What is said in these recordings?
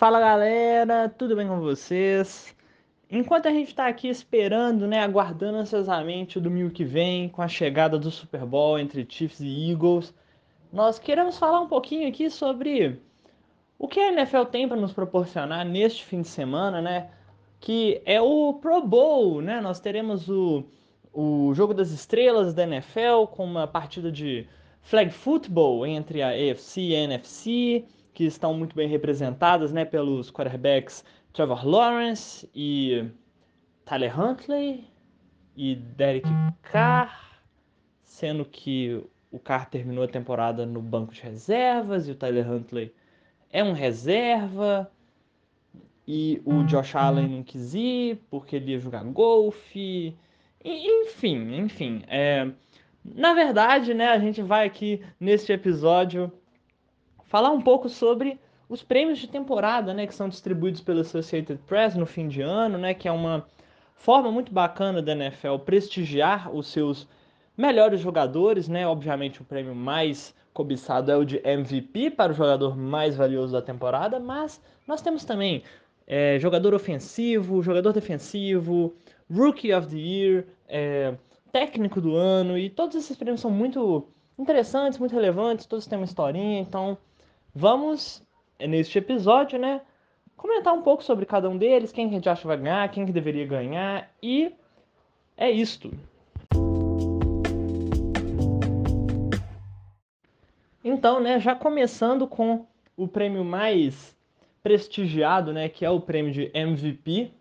Fala galera, tudo bem com vocês? Enquanto a gente está aqui esperando, né, aguardando ansiosamente o domingo que vem, com a chegada do Super Bowl entre Chiefs e Eagles, nós queremos falar um pouquinho aqui sobre o que a NFL tem para nos proporcionar neste fim de semana, né? Que é o Pro Bowl, né? Nós teremos o, o Jogo das Estrelas da NFL com uma partida de flag football entre a AFC e a NFC que estão muito bem representadas né, pelos quarterbacks Trevor Lawrence e Tyler Huntley e Derek Carr, sendo que o Carr terminou a temporada no banco de reservas e o Tyler Huntley é um reserva e o Josh Allen não quis ir porque ele ia jogar golfe, enfim, enfim. É... Na verdade, né, a gente vai aqui neste episódio falar um pouco sobre os prêmios de temporada, né, que são distribuídos pela Associated Press no fim de ano, né, que é uma forma muito bacana da NFL prestigiar os seus melhores jogadores, né? Obviamente o prêmio mais cobiçado é o de MVP para o jogador mais valioso da temporada, mas nós temos também é, jogador ofensivo, jogador defensivo, Rookie of the Year, é, técnico do ano e todos esses prêmios são muito interessantes, muito relevantes, todos têm uma historinha, então Vamos, neste episódio, né, comentar um pouco sobre cada um deles, quem a gente acha que vai ganhar, quem que deveria ganhar, e é isto. Então, né, já começando com o prêmio mais prestigiado, né, que é o prêmio de MVP,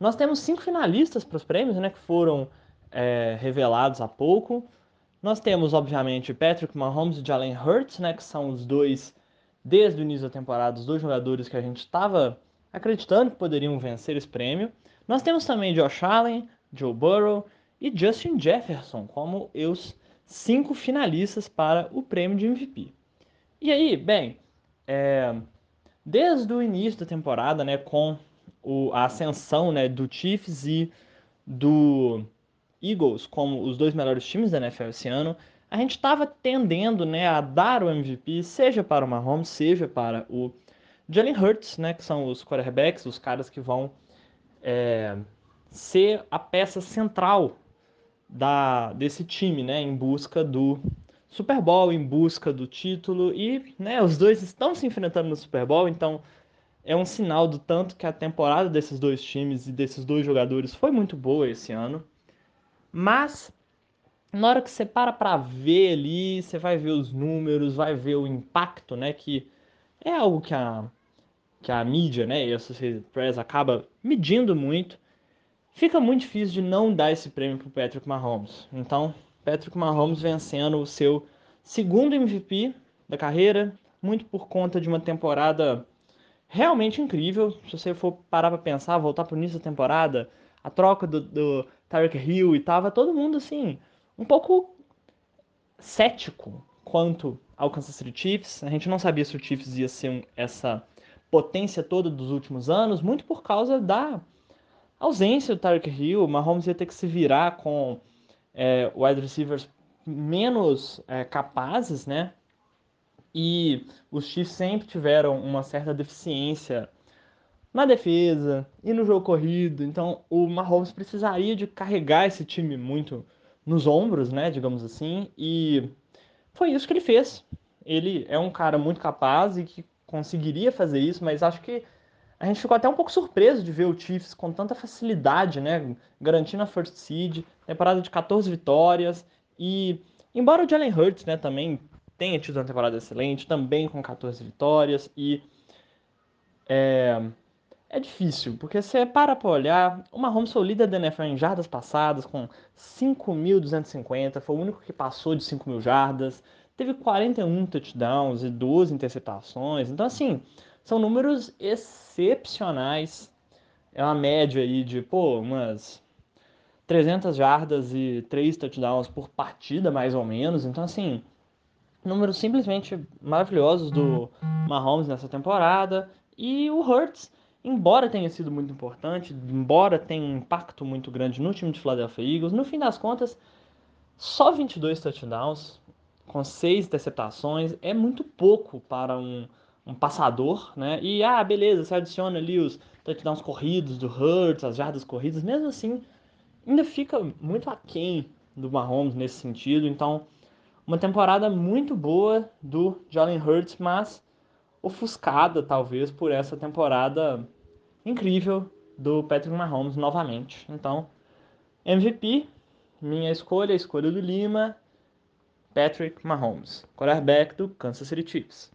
nós temos cinco finalistas para os prêmios, né, que foram é, revelados há pouco. Nós temos, obviamente, Patrick Mahomes e Jalen Hurts, né, que são os dois desde o início da temporada, os dois jogadores que a gente estava acreditando que poderiam vencer esse prêmio. Nós temos também Josh Allen, Joe Burrow e Justin Jefferson como os cinco finalistas para o prêmio de MVP. E aí, bem, é, desde o início da temporada, né, com o, a ascensão né, do Chiefs e do Eagles como os dois melhores times da NFL esse ano, a gente estava tendendo né, a dar o MVP, seja para o Mahomes, seja para o Jalen Hurts, né, que são os quarterbacks, os caras que vão é, ser a peça central da, desse time, né, em busca do Super Bowl, em busca do título, e né, os dois estão se enfrentando no Super Bowl, então é um sinal do tanto que a temporada desses dois times e desses dois jogadores foi muito boa esse ano. Mas na hora que você para para ver ali, você vai ver os números, vai ver o impacto, né? Que é algo que a, que a mídia, né? E a Associated Press acaba medindo muito. Fica muito difícil de não dar esse prêmio para Patrick Mahomes. Então, Patrick Mahomes vencendo o seu segundo MVP da carreira, muito por conta de uma temporada realmente incrível. Se você for parar para pensar, voltar para o início da temporada, a troca do, do Tyreek Hill e tava todo mundo assim um pouco cético quanto ao Kansas City Chiefs. A gente não sabia se o Chiefs ia ser essa potência toda dos últimos anos, muito por causa da ausência do Tyreek Hill. O Mahomes ia ter que se virar com é, wide receivers menos é, capazes, né? E os Chiefs sempre tiveram uma certa deficiência na defesa e no jogo corrido. Então o Mahomes precisaria de carregar esse time muito nos ombros, né, digamos assim, e foi isso que ele fez. Ele é um cara muito capaz e que conseguiria fazer isso, mas acho que a gente ficou até um pouco surpreso de ver o Chiefs com tanta facilidade, né, garantindo a first seed, temporada de 14 vitórias e embora o Jalen Hurts, né, também tenha tido uma temporada excelente, também com 14 vitórias e é, é difícil, porque você para para olhar, o Mahomes foi o líder da NFL em jardas passadas, com 5.250, foi o único que passou de 5.000 jardas, teve 41 touchdowns e 12 interceptações, então assim, são números excepcionais, é uma média aí de, pô, umas 300 jardas e 3 touchdowns por partida, mais ou menos, então assim, números simplesmente maravilhosos do Mahomes nessa temporada, e o Hurts embora tenha sido muito importante, embora tenha um impacto muito grande no time de Philadelphia Eagles, no fim das contas, só 22 touchdowns, com 6 interceptações, é muito pouco para um um passador, né? E ah, beleza, você adiciona ali os touchdowns corridos do Hurts, as jardas corridas, mesmo assim, ainda fica muito aquém do Mahomes nesse sentido. Então, uma temporada muito boa do Jalen Hurts, mas ofuscada talvez por essa temporada incrível do Patrick Mahomes novamente. Então, MVP, minha escolha, a escolha do Lima, Patrick Mahomes, quarterback do Kansas City Chiefs.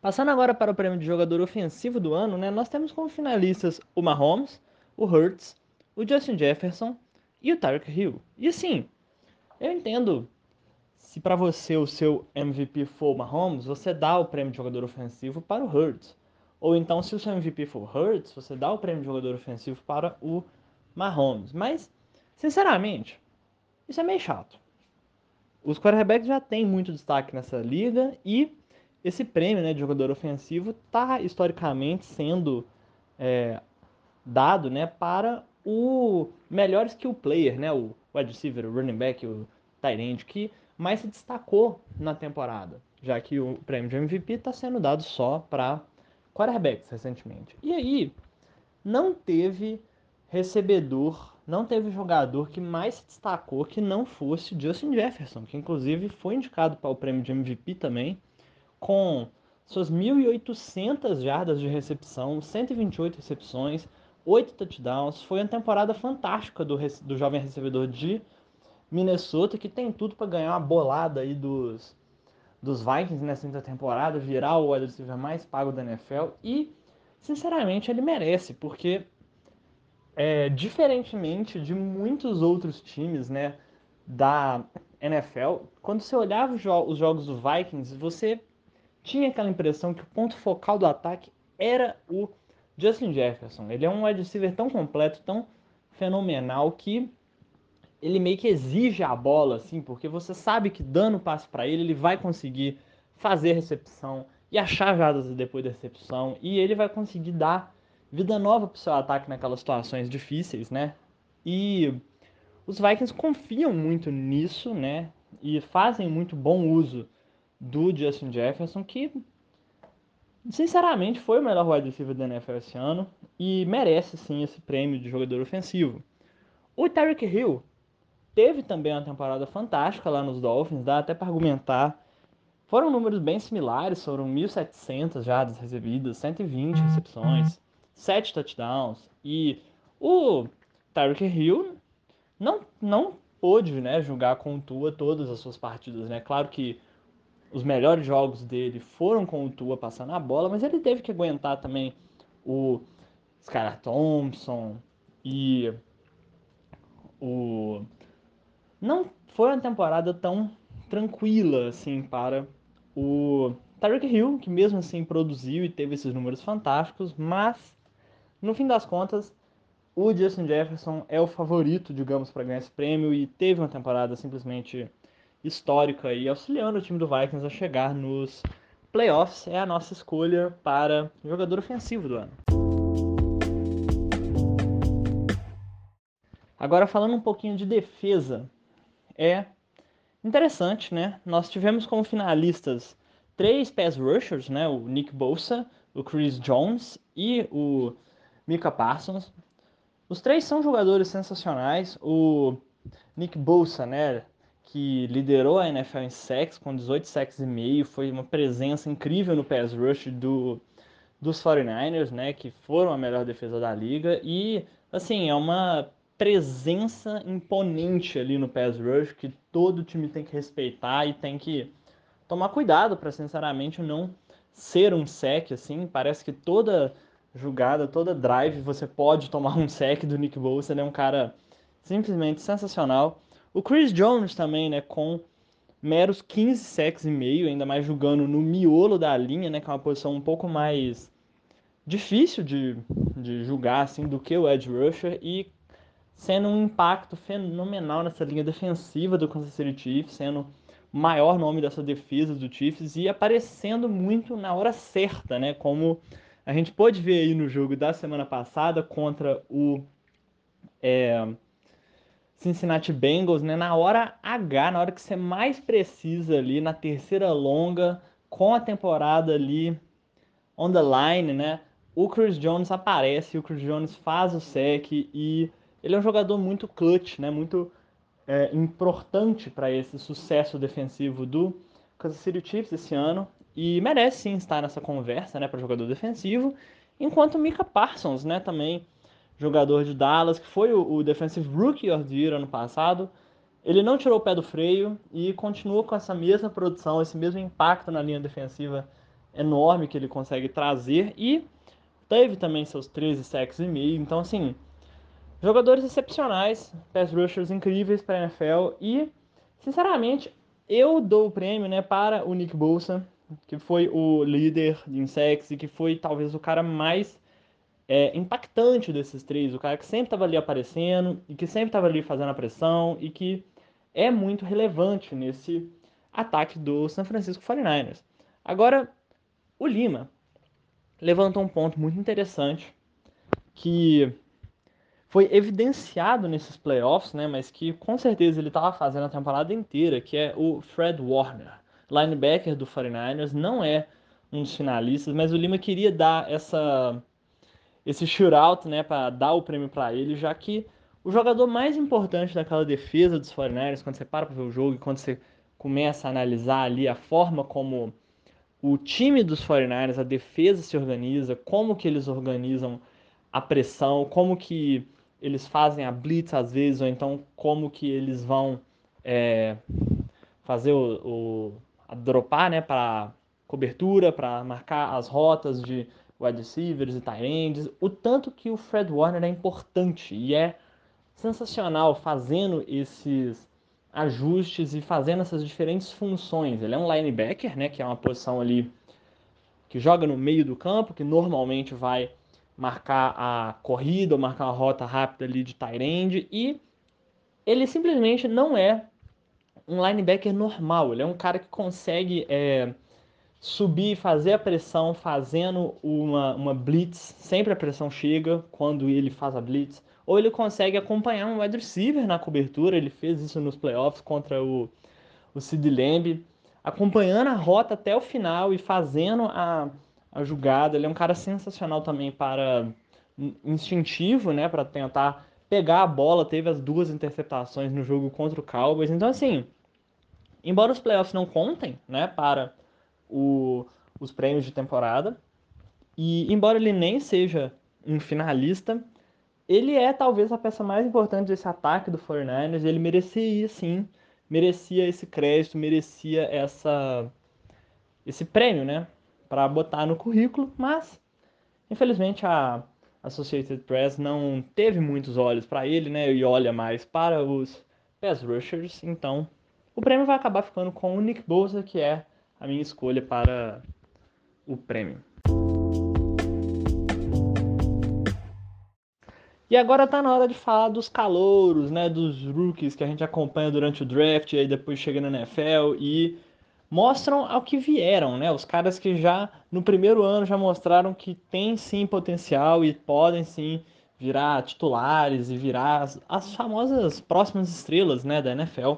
Passando agora para o prêmio de jogador ofensivo do ano, né, nós temos como finalistas o Mahomes, o Hurts, o Justin Jefferson e o Tyreek Hill. E assim, eu entendo se para você o seu MVP for o Mahomes, você dá o prêmio de jogador ofensivo para o Hurts. Ou então, se o seu MVP for o Hurts, você dá o prêmio de jogador ofensivo para o Mahomes. Mas, sinceramente, isso é meio chato. Os quarterbacks já têm muito destaque nessa liga e esse prêmio né, de jogador ofensivo está historicamente sendo é, dado né, para o melhor skill player, né, o wide receiver, o running back, o tight end, que mais se destacou na temporada, já que o prêmio de MVP está sendo dado só para quarterbacks recentemente. E aí, não teve recebedor, não teve jogador que mais se destacou que não fosse Justin Jefferson, que inclusive foi indicado para o prêmio de MVP também com suas 1.800 jardas de recepção, 128 recepções, 8 touchdowns. Foi uma temporada fantástica do, do jovem recebedor de Minnesota, que tem tudo para ganhar uma bolada aí dos, dos Vikings nessa quinta temporada, virar o wide receiver mais pago da NFL. E, sinceramente, ele merece, porque, é, diferentemente de muitos outros times né, da NFL, quando você olhava os, jo os jogos do Vikings, você tinha aquela impressão que o ponto focal do ataque era o Justin Jefferson. Ele é um wide receiver tão completo, tão fenomenal que ele meio que exige a bola, assim, porque você sabe que dando passe para ele, ele vai conseguir fazer recepção e achar jadas depois da recepção e ele vai conseguir dar vida nova para o seu ataque naquelas situações difíceis, né? E os Vikings confiam muito nisso, né? E fazem muito bom uso do Justin Jefferson, que sinceramente foi o melhor wide receiver da NFL esse ano e merece sim esse prêmio de jogador ofensivo. O Tyreek Hill teve também uma temporada fantástica lá nos Dolphins, dá até para argumentar. Foram números bem similares, foram 1.700 jardas recebidas, 120 recepções, 7 touchdowns e o Tyreek Hill não, não pôde né, jogar com o Tua todas as suas partidas. Né? Claro que os melhores jogos dele foram com o Tua passando a bola, mas ele teve que aguentar também o Skylar Thompson e o não foi uma temporada tão tranquila assim para o Tyreek Hill, que mesmo assim produziu e teve esses números fantásticos, mas no fim das contas o Justin Jefferson é o favorito, digamos, para ganhar esse prêmio e teve uma temporada simplesmente histórica e auxiliando o time do Vikings a chegar nos playoffs, é a nossa escolha para jogador ofensivo do ano. Agora falando um pouquinho de defesa, é interessante, né? Nós tivemos como finalistas três pass rushers, né? O Nick Bosa, o Chris Jones e o Mika Parsons. Os três são jogadores sensacionais. O Nick Bosa, né? que liderou a NFL em sacks com 18 sacks e meio, foi uma presença incrível no pass rush do, dos 49ers, né, que foram a melhor defesa da liga e assim, é uma presença imponente ali no pass rush que todo time tem que respeitar e tem que tomar cuidado para sinceramente não ser um sec assim, parece que toda jogada, toda drive você pode tomar um sec do Nick Bosa, ele é um cara simplesmente sensacional. O Chris Jones também, né, com meros 15 sacks e meio, ainda mais jogando no miolo da linha, né, que é uma posição um pouco mais difícil de, de julgar assim do que o edge rusher. E sendo um impacto fenomenal nessa linha defensiva do Kansas City Chiefs, sendo o maior nome dessa defesa do Chiefs e aparecendo muito na hora certa, né, como a gente pôde ver aí no jogo da semana passada contra o é, Cincinnati Bengals, né, na hora H, na hora que você mais precisa ali, na terceira longa, com a temporada ali on the line, né? O Chris Jones aparece, o Chris Jones faz o sec e ele é um jogador muito clutch, né? Muito é, importante para esse sucesso defensivo do Kansas City Chiefs esse ano. E merece sim estar nessa conversa, né, para jogador defensivo, enquanto Mika Parsons, né, também jogador de Dallas, que foi o, o Defensive Rookie of the Year ano passado, ele não tirou o pé do freio e continua com essa mesma produção, esse mesmo impacto na linha defensiva enorme que ele consegue trazer. E teve também seus 13 sacks e meio, então assim, jogadores excepcionais, pass rushers incríveis para a NFL e, sinceramente, eu dou o prêmio, né, para o Nick Bolsa, que foi o líder de Insects e que foi talvez o cara mais é, impactante desses três, o cara que sempre estava ali aparecendo e que sempre estava ali fazendo a pressão e que é muito relevante nesse ataque do San Francisco 49ers. Agora, o Lima levantou um ponto muito interessante que foi evidenciado nesses playoffs, né, mas que com certeza ele estava fazendo a temporada inteira, que é o Fred Warner, linebacker do 49ers, não é um dos finalistas, mas o Lima queria dar essa esse shootout, né, para dar o prêmio para ele, já que o jogador mais importante daquela defesa dos 49ers, quando você para para ver o jogo e quando você começa a analisar ali a forma como o time dos 49ers, a defesa se organiza, como que eles organizam a pressão, como que eles fazem a blitz às vezes, ou então como que eles vão é, fazer o, o dropar né, para cobertura, para marcar as rotas de wide receivers e tight ends, o tanto que o Fred Warner é importante e é sensacional fazendo esses ajustes e fazendo essas diferentes funções. Ele é um linebacker, né, que é uma posição ali que joga no meio do campo, que normalmente vai marcar a corrida ou marcar uma rota rápida ali de end e ele simplesmente não é um linebacker normal. Ele é um cara que consegue é, subir, fazer a pressão, fazendo uma, uma blitz. Sempre a pressão chega quando ele faz a blitz. Ou ele consegue acompanhar um wide receiver na cobertura. Ele fez isso nos playoffs contra o, o Sid Lamb. Acompanhando a rota até o final e fazendo a, a jogada. Ele é um cara sensacional também para instintivo, né, para tentar pegar a bola. Teve as duas interceptações no jogo contra o Cowboys. Então, assim, embora os playoffs não contem, né, para o, os prêmios de temporada, e embora ele nem seja um finalista, ele é talvez a peça mais importante desse ataque do 49ers. Ele merecia sim, merecia esse crédito, merecia essa esse prêmio, né? Para botar no currículo, mas infelizmente a Associated Press não teve muitos olhos para ele, né? E olha mais para os pass rushers, então o prêmio vai acabar ficando com o Nick Bosa, que é a minha escolha para o prêmio. E agora tá na hora de falar dos calouros, né, dos rookies que a gente acompanha durante o draft e aí depois chega na NFL e mostram ao que vieram, né? Os caras que já no primeiro ano já mostraram que tem sim potencial e podem sim virar titulares e virar as, as famosas próximas estrelas, né, da NFL.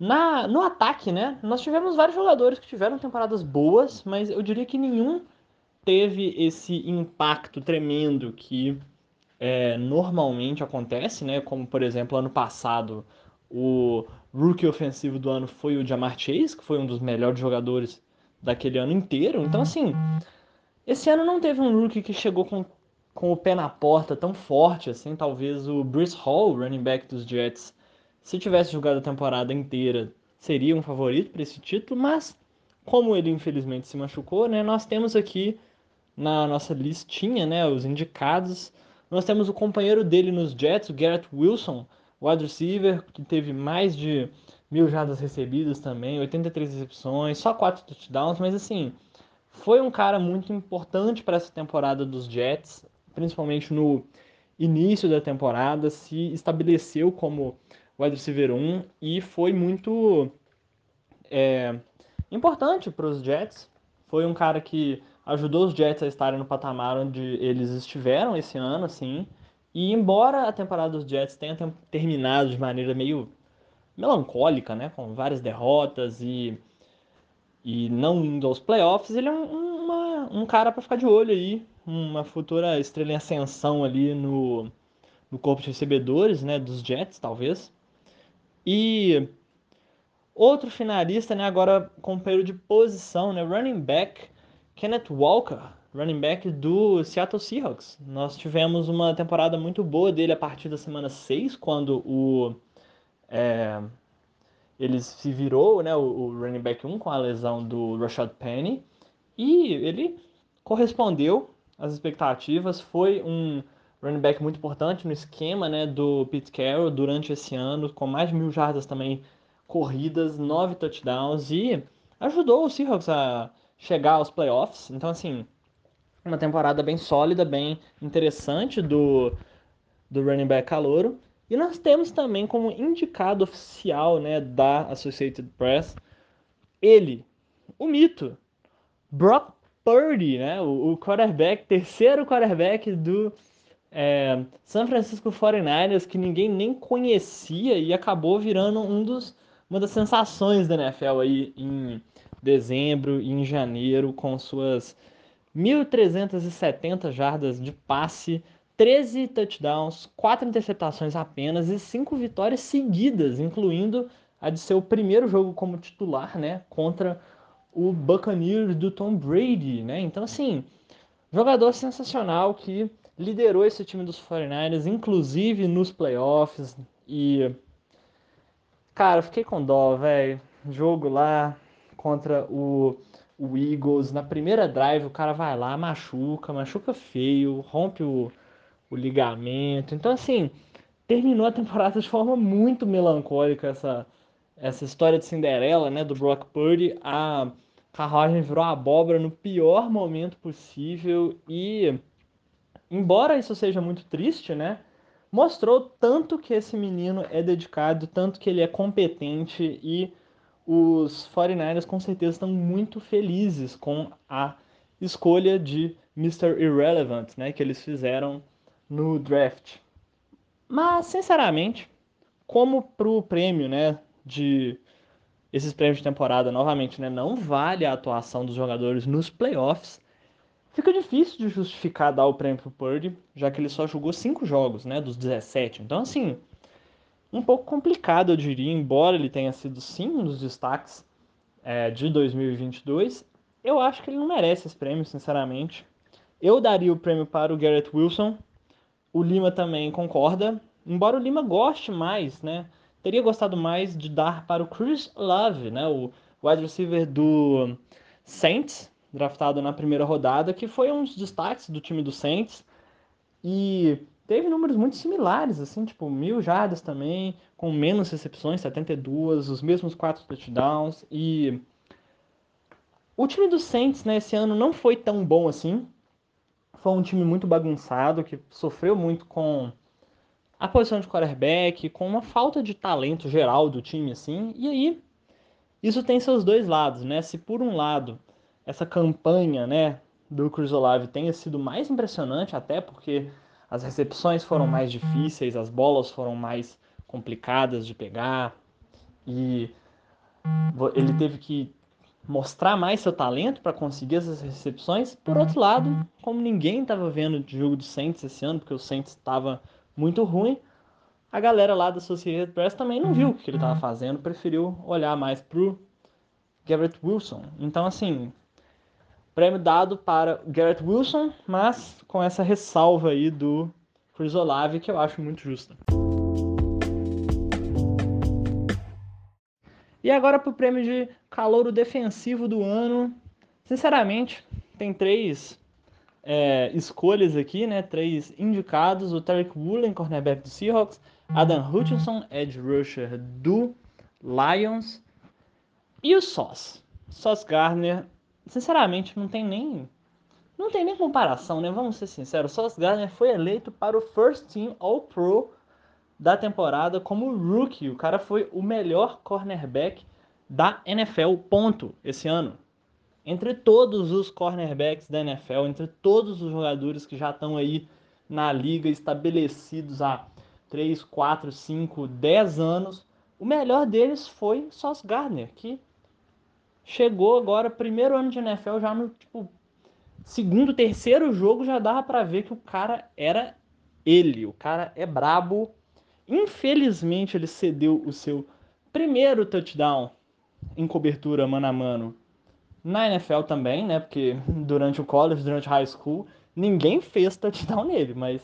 Na, no ataque, né, nós tivemos vários jogadores que tiveram temporadas boas, mas eu diria que nenhum teve esse impacto tremendo que é, normalmente acontece, né, como por exemplo ano passado o rookie ofensivo do ano foi o Jamar Chase, que foi um dos melhores jogadores daquele ano inteiro. Então, assim, esse ano não teve um rookie que chegou com, com o pé na porta tão forte assim. Talvez o Bruce Hall, running back dos Jets, se tivesse jogado a temporada inteira, seria um favorito para esse título, mas como ele infelizmente se machucou, né, nós temos aqui na nossa listinha, né, os indicados, nós temos o companheiro dele nos Jets, o Garrett Wilson, wide receiver, que teve mais de mil jardas recebidas também, 83 recepções, só 4 touchdowns, mas assim, foi um cara muito importante para essa temporada dos Jets, principalmente no início da temporada, se estabeleceu como wide receiver 1 e foi muito é, importante para os Jets. Foi um cara que ajudou os Jets a estarem no patamar onde eles estiveram esse ano, assim, e embora a temporada dos Jets tenha terminado de maneira meio melancólica, né? Com várias derrotas e, e não indo aos playoffs, ele é um, uma, um cara para ficar de olho aí, uma futura estrela em ascensão ali no, no corpo de recebedores, né? Dos Jets, talvez. E outro finalista, né? Agora com período de posição, né? Running back Kenneth Walker, running back do Seattle Seahawks. Nós tivemos uma temporada muito boa dele a partir da semana 6, quando o é, ele se virou, né, o, o, running back 1 com a lesão do Rashad Penny, e ele correspondeu às expectativas, foi um running back muito importante no esquema né, do Pete Carroll durante esse ano, com mais de mil jardas também corridas, nove touchdowns, e ajudou o Seahawks a chegar aos playoffs. Então, assim, uma temporada bem sólida, bem interessante do, do running back calouro. E nós temos também como indicado oficial né, da Associated Press ele, o mito, Brock Purdy, né, o, o quarterback, terceiro quarterback do é, San Francisco 49ers, que ninguém nem conhecia e acabou virando um dos, uma das sensações da NFL aí em dezembro e em janeiro, com suas 1.370 jardas de passe, 13 touchdowns, 4 interceptações apenas e 5 vitórias seguidas, incluindo a de seu primeiro jogo como titular, né, contra o Buccaneers do Tom Brady, né? Então assim, jogador sensacional que liderou esse time dos 49ers, inclusive nos playoffs e cara, fiquei com dó, velho. Jogo lá, contra o, o Eagles. Na primeira drive, o cara vai lá, machuca, machuca feio, rompe o, o ligamento. Então, assim, terminou a temporada de forma muito melancólica essa, essa história de Cinderela, né, do Brock Purdy. A carruagem virou abóbora no pior momento possível e, embora isso seja muito triste, né, mostrou tanto que esse menino é dedicado, tanto que ele é competente e os 49ers com certeza estão muito felizes com a escolha de Mr. Irrelevant, né, que eles fizeram no draft. Mas, sinceramente, como pro prêmio, né, de esses prêmios de temporada, novamente, né, não vale a atuação dos jogadores nos playoffs, fica difícil de justificar dar o prêmio pro Purdy, já que ele só jogou cinco jogos, né, dos 17. Então, assim, um pouco complicado, eu diria, embora ele tenha sido sim um dos destaques é, de 2022, eu acho que ele não merece esse prêmio, sinceramente. Eu daria o prêmio para o Garrett Wilson, o Lima também concorda, embora o Lima goste mais, né? Teria gostado mais de dar para o Chris Love, né? O wide receiver do Saints, draftado na primeira rodada, que foi um dos destaques do time do Saints. E teve números muito similares, assim, tipo, mil jardas também, com menos recepções, 72, os mesmos quatro touchdowns, e o time do Saints, né, esse ano não foi tão bom assim, foi um time muito bagunçado, que sofreu muito com a posição de quarterback, com uma falta de talento geral do time, assim, e aí isso tem seus dois lados, né, se por um lado essa campanha, né, do Chris Olave tenha sido mais impressionante, até porque as recepções foram mais difíceis, as bolas foram mais complicadas de pegar e ele teve que mostrar mais seu talento para conseguir essas recepções. Por outro lado, como ninguém estava vendo o jogo do Saints esse ano, porque o Saints estava muito ruim, a galera lá da Associated Press também não viu o que ele estava fazendo, preferiu olhar mais pro Garrett Wilson. Então, assim, Prêmio dado para Garrett Wilson, mas com essa ressalva aí do Chris Olave, que eu acho muito justa. E agora para o prêmio de calouro defensivo do ano. Sinceramente, tem três é, escolhas aqui, né? Três indicados: o Tarek Woolen, cornerback do Seahawks, Adam Hutchinson, edge rusher do Lions, e o Sauce. Sauce Gardner, sinceramente, não tem nem. Não tem nem comparação, né? Vamos ser sinceros. Sauce Gardner foi eleito para o First Team All Pro da temporada como rookie. O cara foi o melhor cornerback da NFL, ponto, esse ano. Entre todos os cornerbacks da NFL, entre todos os jogadores que já estão aí na liga estabelecidos há 3, 4, 5, 10 anos, o melhor deles foi Sauce Gardner, que chegou agora, primeiro ano de NFL, já no tipo, segundo, terceiro jogo, já dava para ver que o cara era ele. O cara é brabo. Infelizmente, ele cedeu o seu primeiro touchdown em cobertura mano a mano na NFL também, né? Porque durante o college, durante high school, ninguém fez touchdown nele, mas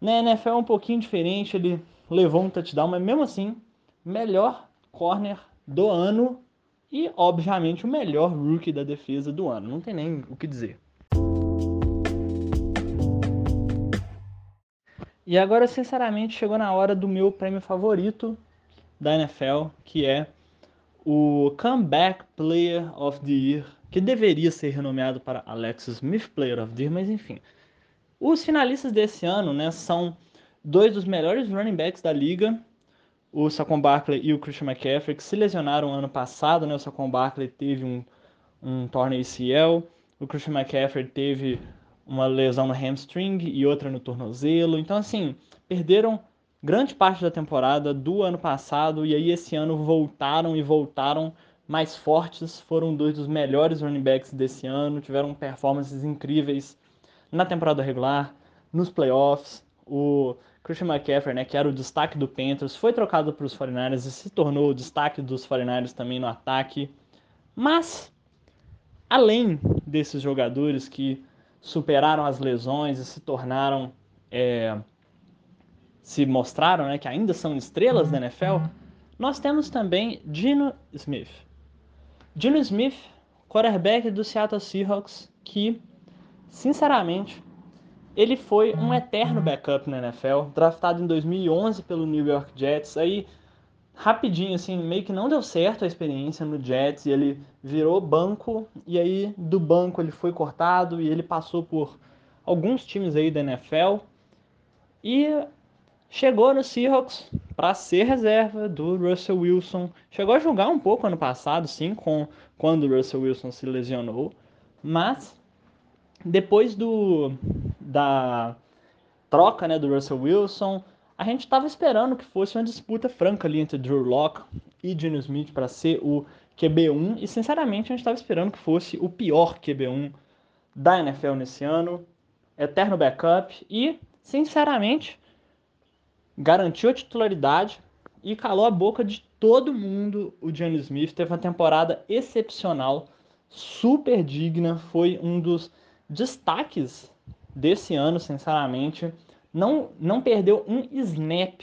na NFL é um pouquinho diferente, ele levou um touchdown, mas mesmo assim, melhor corner do ano e, obviamente, o melhor rookie da defesa do ano. Não tem nem o que dizer. E agora, sinceramente, chegou na hora do meu prêmio favorito da NFL, que é o Comeback Player of the Year, que deveria ser renomeado para Alexis Smith Player of the Year, mas enfim. Os finalistas desse ano né, são dois dos melhores running backs da liga, o Saquon Barkley e o Christian McCaffrey, que se lesionaram ano passado. Né? O Saquon Barkley teve um, um torno ACL, o Christian McCaffrey teve uma lesão no hamstring e outra no tornozelo. Então, assim, perderam grande parte da temporada do ano passado e aí esse ano voltaram e voltaram mais fortes. Foram dois dos melhores running backs desse ano, tiveram performances incríveis na temporada regular, nos playoffs. O Christian McCaffrey, né, que era o destaque do Panthers, foi trocado para os 49ers e se tornou o destaque dos 49ers também no ataque. Mas, além desses jogadores que superaram as lesões e se tornaram, é, se mostraram né, que ainda são estrelas da NFL, nós temos também Dino Smith. Dino Smith, quarterback do Seattle Seahawks, que Sinceramente, ele foi um eterno backup na NFL, draftado em 2011 pelo New York Jets. Aí, rapidinho, assim, meio que não deu certo a experiência no Jets e ele virou banco. E aí, do banco, ele foi cortado e ele passou por alguns times aí da NFL. E chegou no Seahawks para ser reserva do Russell Wilson. Chegou a jogar um pouco ano passado, sim, com quando o Russell Wilson se lesionou, mas depois do da troca né, do Russell Wilson, a gente estava esperando que fosse uma disputa franca ali entre Drew Locke e Geno Smith para ser o QB1 e sinceramente a gente estava esperando que fosse o pior QB1 da NFL nesse ano, eterno backup e sinceramente garantiu a titularidade e calou a boca de todo mundo. O Geno Smith teve uma temporada excepcional, super digna, foi um dos destaques desse ano, sinceramente, não, não perdeu um snap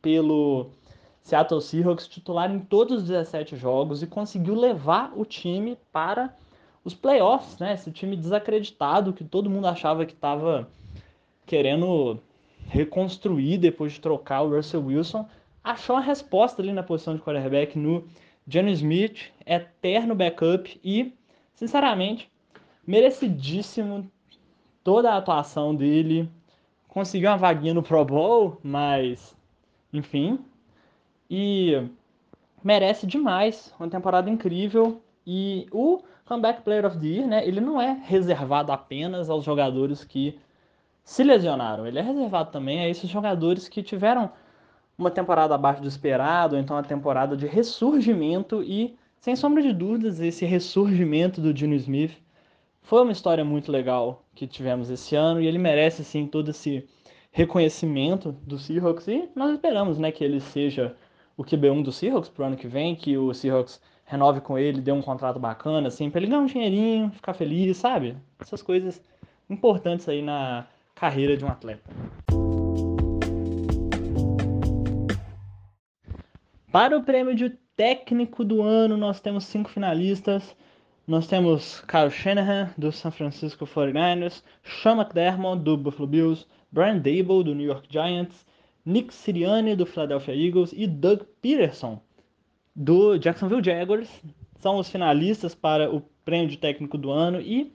pelo Seattle Seahawks, titular em todos os 17 jogos e conseguiu levar o time para os playoffs, né? Esse time desacreditado que todo mundo achava que estava querendo reconstruir depois de trocar o Russell Wilson, achou a resposta ali na posição de quarterback no Johnny Smith, eterno backup e, sinceramente, merecidíssimo toda a atuação dele. Conseguiu uma vaguinha no Pro Bowl, mas enfim. E merece demais, uma temporada incrível. E o Comeback Player of the Year, né, ele não é reservado apenas aos jogadores que se lesionaram. Ele é reservado também a esses jogadores que tiveram uma temporada abaixo do esperado, ou então uma temporada de ressurgimento e, sem sombra de dúvidas, esse ressurgimento do Gene Smith foi uma história muito legal que tivemos esse ano e ele merece sim todo esse reconhecimento do Seahawks e nós esperamos, né, que ele seja o QB1 do Seahawks pro ano que vem, que o Seahawks renove com ele, dê um contrato bacana, assim, para ele ganhar um dinheirinho, ficar feliz, sabe? Essas coisas importantes aí na carreira de um atleta. Para o prêmio de técnico do ano, nós temos cinco finalistas. Nós temos Kyle Shanahan, do San Francisco 49ers, Sean McDermott, do Buffalo Bills, Brian Dable, do New York Giants, Nick Sirianni, do Philadelphia Eagles e Doug Peterson, do Jacksonville Jaguars. São os finalistas para o prêmio de técnico do ano e,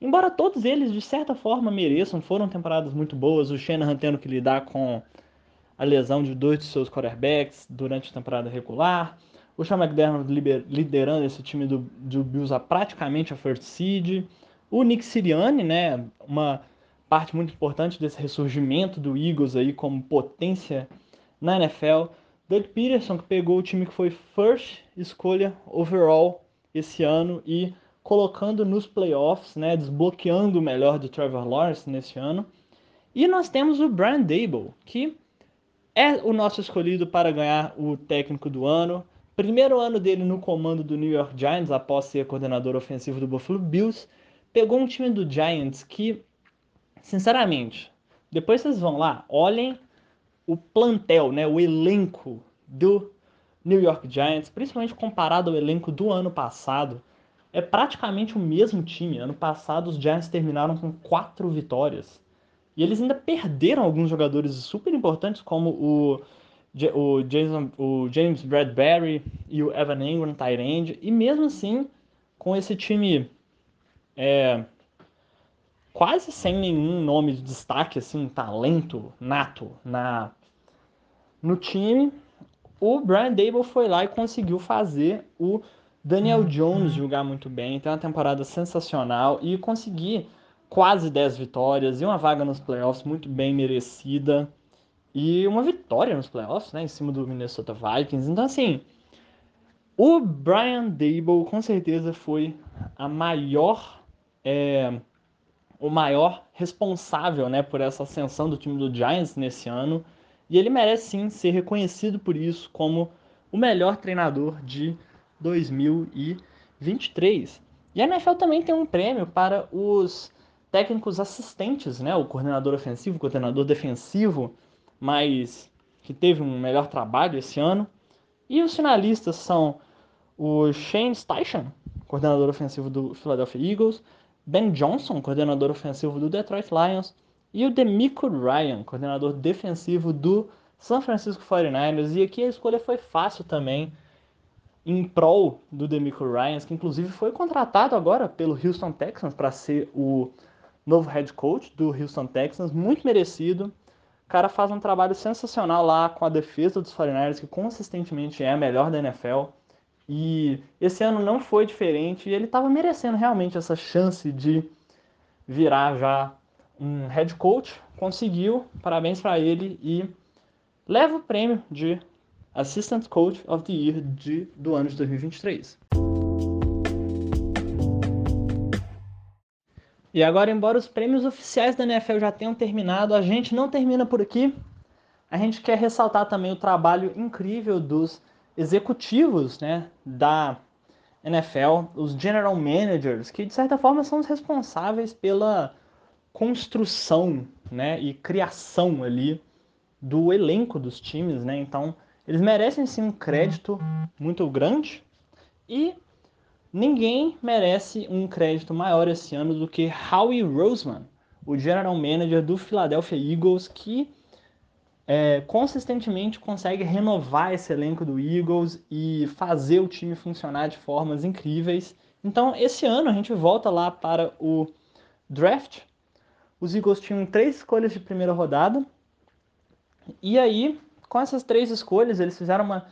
embora todos eles de certa forma mereçam, foram temporadas muito boas, o Shanahan tendo que lidar com a lesão de dois de seus quarterbacks durante a temporada regular, o Sean McDermott liderando esse time do, do Bills a praticamente a first seed. O Nick Sirianni, né, uma parte muito importante desse ressurgimento do Eagles aí como potência na NFL. Doug Peterson, que pegou o time que foi first escolha overall esse ano e colocando nos playoffs, né, desbloqueando o melhor do Trevor Lawrence nesse ano. E nós temos o Brian Dable, que é o nosso escolhido para ganhar o técnico do ano. Primeiro ano dele no comando do New York Giants, após ser coordenador ofensivo do Buffalo Bills. Pegou um time do Giants que, sinceramente, depois vocês vão lá, olhem o plantel, né, o elenco do New York Giants, principalmente comparado ao elenco do ano passado, é praticamente o mesmo time. Ano passado os Giants terminaram com quatro vitórias. E eles ainda perderam alguns jogadores super importantes, como o, o, Jason, o James Bradbury e o Evan Ingram, Tyrande. E mesmo assim, com esse time é, quase sem nenhum nome de destaque, assim, talento nato na, no time, o Brian Dable foi lá e conseguiu fazer o Daniel Jones jogar muito bem, ter uma temporada sensacional e conseguir quase 10 vitórias e uma vaga nos playoffs muito bem merecida e uma vitória nos playoffs, né, em cima do Minnesota Vikings. Então, assim, o Brian Dable com certeza foi a maior, é, o maior responsável, né, por essa ascensão do time do Giants nesse ano. E ele merece sim ser reconhecido por isso como o melhor treinador de 2023. E a NFL também tem um prêmio para os técnicos assistentes, né? O coordenador ofensivo, o coordenador defensivo, mas que teve um melhor trabalho esse ano. E os finalistas são o Shane Steichen, coordenador ofensivo do Philadelphia Eagles, Ben Johnson, coordenador ofensivo do Detroit Lions, e o Demico Ryan, coordenador defensivo do San Francisco 49ers. E aqui a escolha foi fácil também, em prol do Demico Ryan, que inclusive foi contratado agora pelo Houston Texans para ser o novo head coach do Houston Texans, muito merecido. O cara faz um trabalho sensacional lá com a defesa dos 49ers, que consistentemente é a melhor da NFL. E esse ano não foi diferente, e ele estava merecendo realmente essa chance de virar já um head coach, conseguiu, parabéns para ele e leva o prêmio de Assistant Coach of the Year de, do ano de 2023. E agora, embora os prêmios oficiais da NFL já tenham terminado, a gente não termina por aqui. A gente quer ressaltar também o trabalho incrível dos executivos né, da NFL, os general managers, que de certa forma são os responsáveis pela construção né, e criação ali do elenco dos times, né? Então, eles merecem sim um crédito muito grande e ninguém merece um crédito maior esse ano do que Howie Roseman, o general manager do Philadelphia Eagles, que é, consistentemente consegue renovar esse elenco do Eagles e fazer o time funcionar de formas incríveis. Então, esse ano a gente volta lá para o draft os Eagles tinham três escolhas de primeira rodada. E aí, com essas três escolhas, eles fizeram uma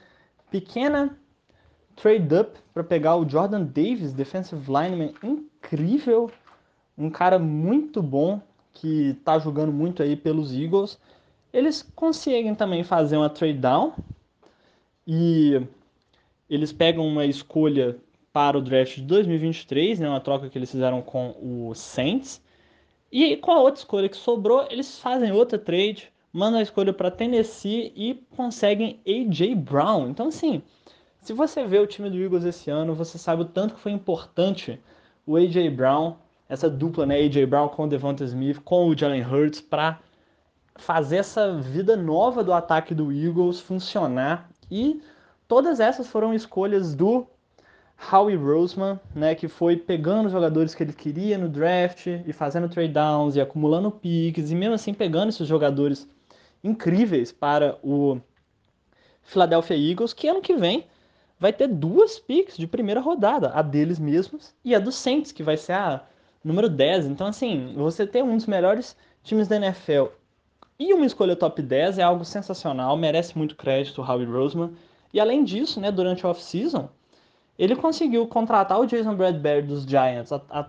pequena trade-up para pegar o Jordan Davis, defensive lineman incrível, um cara muito bom que está jogando muito aí pelos Eagles. Eles conseguem também fazer uma trade down e eles pegam uma escolha para o draft de 2023, né, uma troca que eles fizeram com o Saints. E com a outra escolha que sobrou, eles fazem outra trade, mandam a escolha para Tennessee e conseguem AJ Brown. Então, assim, se você vê o time do Eagles esse ano, você sabe o tanto que foi importante o AJ Brown, essa dupla, né, AJ Brown com o Devonta Smith, com o Jalen Hurts, para fazer essa vida nova do ataque do Eagles funcionar. E todas essas foram escolhas do Howie Roseman, né, que foi pegando os jogadores que ele queria no draft e fazendo trade downs e acumulando picks e mesmo assim pegando esses jogadores incríveis para o Philadelphia Eagles, que ano que vem vai ter duas picks de primeira rodada, a deles mesmos e a do Saints, que vai ser a número 10. Então, assim, você ter um dos melhores times da NFL e uma escolha top 10 é algo sensacional, merece muito crédito o Howie Roseman. E além disso, né, durante a off-season, ele conseguiu contratar o Jason Bradbury dos Giants a, a,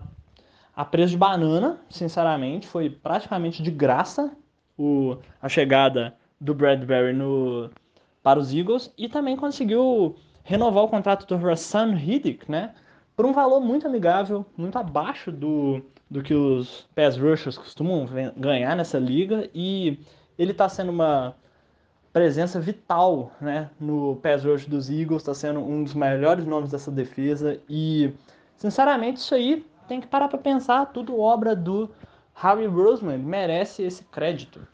a preço de banana, sinceramente. Foi praticamente de graça o, a chegada do Bradbury no para os Eagles e também conseguiu renovar o contrato do Rassan Riddick, né? Por um valor muito amigável, muito abaixo do, do que os pass rushers costumam ganhar nessa liga e ele está sendo uma presença vital né, no pass rush dos Eagles, está sendo um dos melhores nomes dessa defesa e, sinceramente, isso aí tem que parar para pensar, tudo obra do Harry Roseman, merece esse crédito.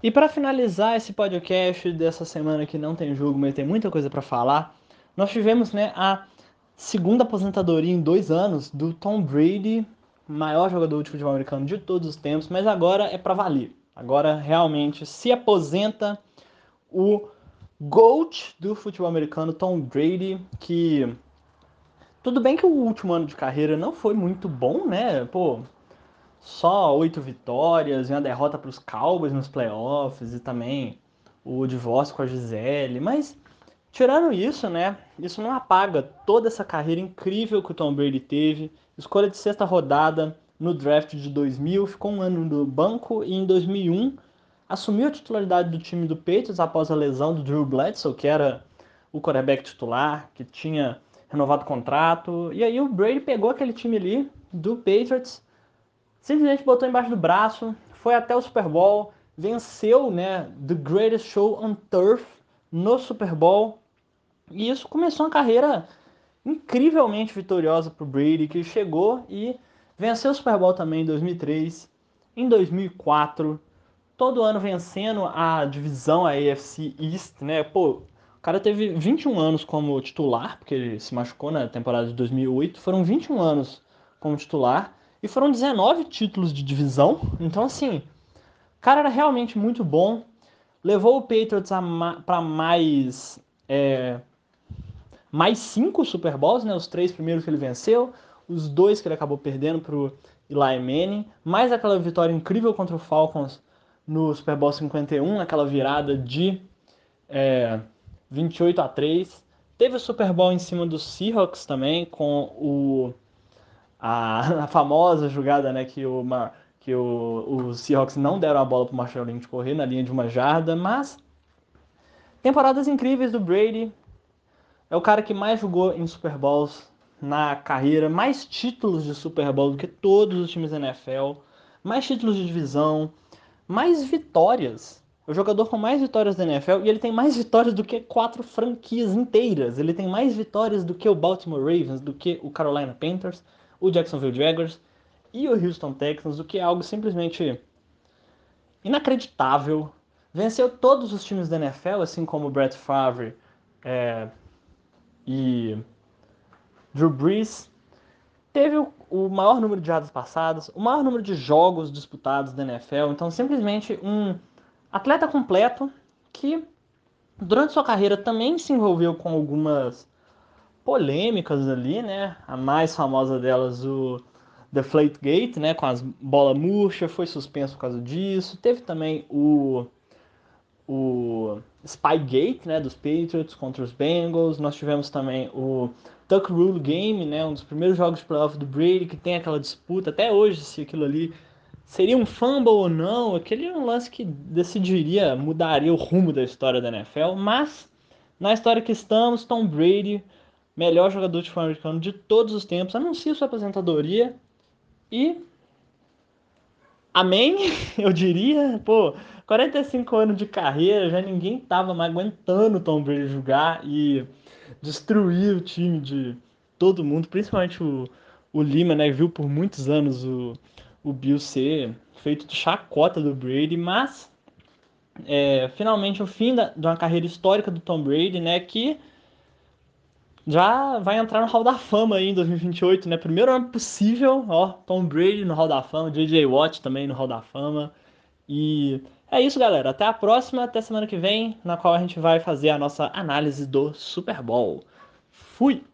E para finalizar esse podcast dessa semana que não tem jogo, mas tem muita coisa para falar, nós tivemos né, a segunda aposentadoria em dois anos do Tom Brady, maior jogador de futebol americano de todos os tempos, mas agora é para valer. Agora realmente se aposenta o GOAT do futebol americano, Tom Brady, que tudo bem que o último ano de carreira não foi muito bom, né? Pô, só oito vitórias e uma derrota para os Cowboys nos playoffs e também o divórcio com a Gisele. Mas, tirando isso, né? Isso não apaga toda essa carreira incrível que o Tom Brady teve. Escolha de sexta rodada no draft de 2000, ficou um ano no banco e em 2001 assumiu a titularidade do time do Patriots após a lesão do Drew Bledsoe, que era o quarterback titular, que tinha renovado o contrato. E aí o Brady pegou aquele time ali do Patriots simplesmente botou embaixo do braço, foi até o Super Bowl, venceu, né, The Greatest Show on Turf no Super Bowl. E isso começou uma carreira incrivelmente vitoriosa para o Brady, que chegou e venceu o Super Bowl também em 2003, em 2004, todo ano vencendo a divisão a AFC East, né? Pô, o cara teve 21 anos como titular, porque ele se machucou na temporada de 2008, foram 21 anos como titular e foram 19 títulos de divisão. Então, assim, o cara era realmente muito bom. Levou o Patriots para mais. É, mais cinco Super Bowls, né? Os três primeiros que ele venceu, os dois que ele acabou perdendo para o Eli Manning, mais aquela vitória incrível contra o Falcons no Super Bowl 51, aquela virada de é, 28 a 3. Teve o Super Bowl em cima dos Seahawks também, com o a, a famosa jogada, né, que o, que o, os Seahawks não deram a bola para o Marshall Lynch correr na linha de uma jarda, mas temporadas incríveis do Brady. É o cara que mais jogou em Super Bowls na carreira, mais títulos de Super Bowl do que todos os times da NFL, mais títulos de divisão, mais vitórias. O jogador com mais vitórias da NFL e ele tem mais vitórias do que quatro franquias inteiras. Ele tem mais vitórias do que o Baltimore Ravens, do que o Carolina Panthers, o Jacksonville Jaguars e o Houston Texans, o que é algo simplesmente inacreditável. Venceu todos os times da NFL, assim como o Brett Favre é, e Drew Brees. Teve o, maior número de jardas passadas, o maior número de jogos disputados da NFL. Então, simplesmente um atleta completo que durante sua carreira também se envolveu com algumas polêmicas ali, né? A mais famosa delas, o Deflategate, né? Com as bola murcha, foi suspenso por causa disso. Teve também o, o Spygate, né? Dos Patriots contra os Bengals. Nós tivemos também o Tuck Rule Game, né? Um dos primeiros jogos de playoff do Brady, que tem aquela disputa até hoje se aquilo ali seria um fumble ou não. Aquele é um lance que decidiria, mudaria o rumo da história da NFL. Mas, na história que estamos, Tom Brady melhor jogador de futebol americano de todos os tempos, anuncia sua aposentadoria e. Amém, eu diria. Pô, 45 anos de carreira, já ninguém tava mais aguentando o Tom Brady jogar e destruir o time de todo mundo, principalmente o, o Lima, né? Viu por muitos anos o, o Bill ser feito de chacota do Brady, mas é, finalmente o fim da, de uma carreira histórica do Tom Brady, né? Que já vai entrar no Hall da Fama aí em 2028, né? Primeiro ano possível, ó, Tom Brady no Hall da Fama, J.J. Watt também no Hall da Fama. E é isso, galera. Até a próxima, até semana que vem, na qual a gente vai fazer a nossa análise do Super Bowl. Fui!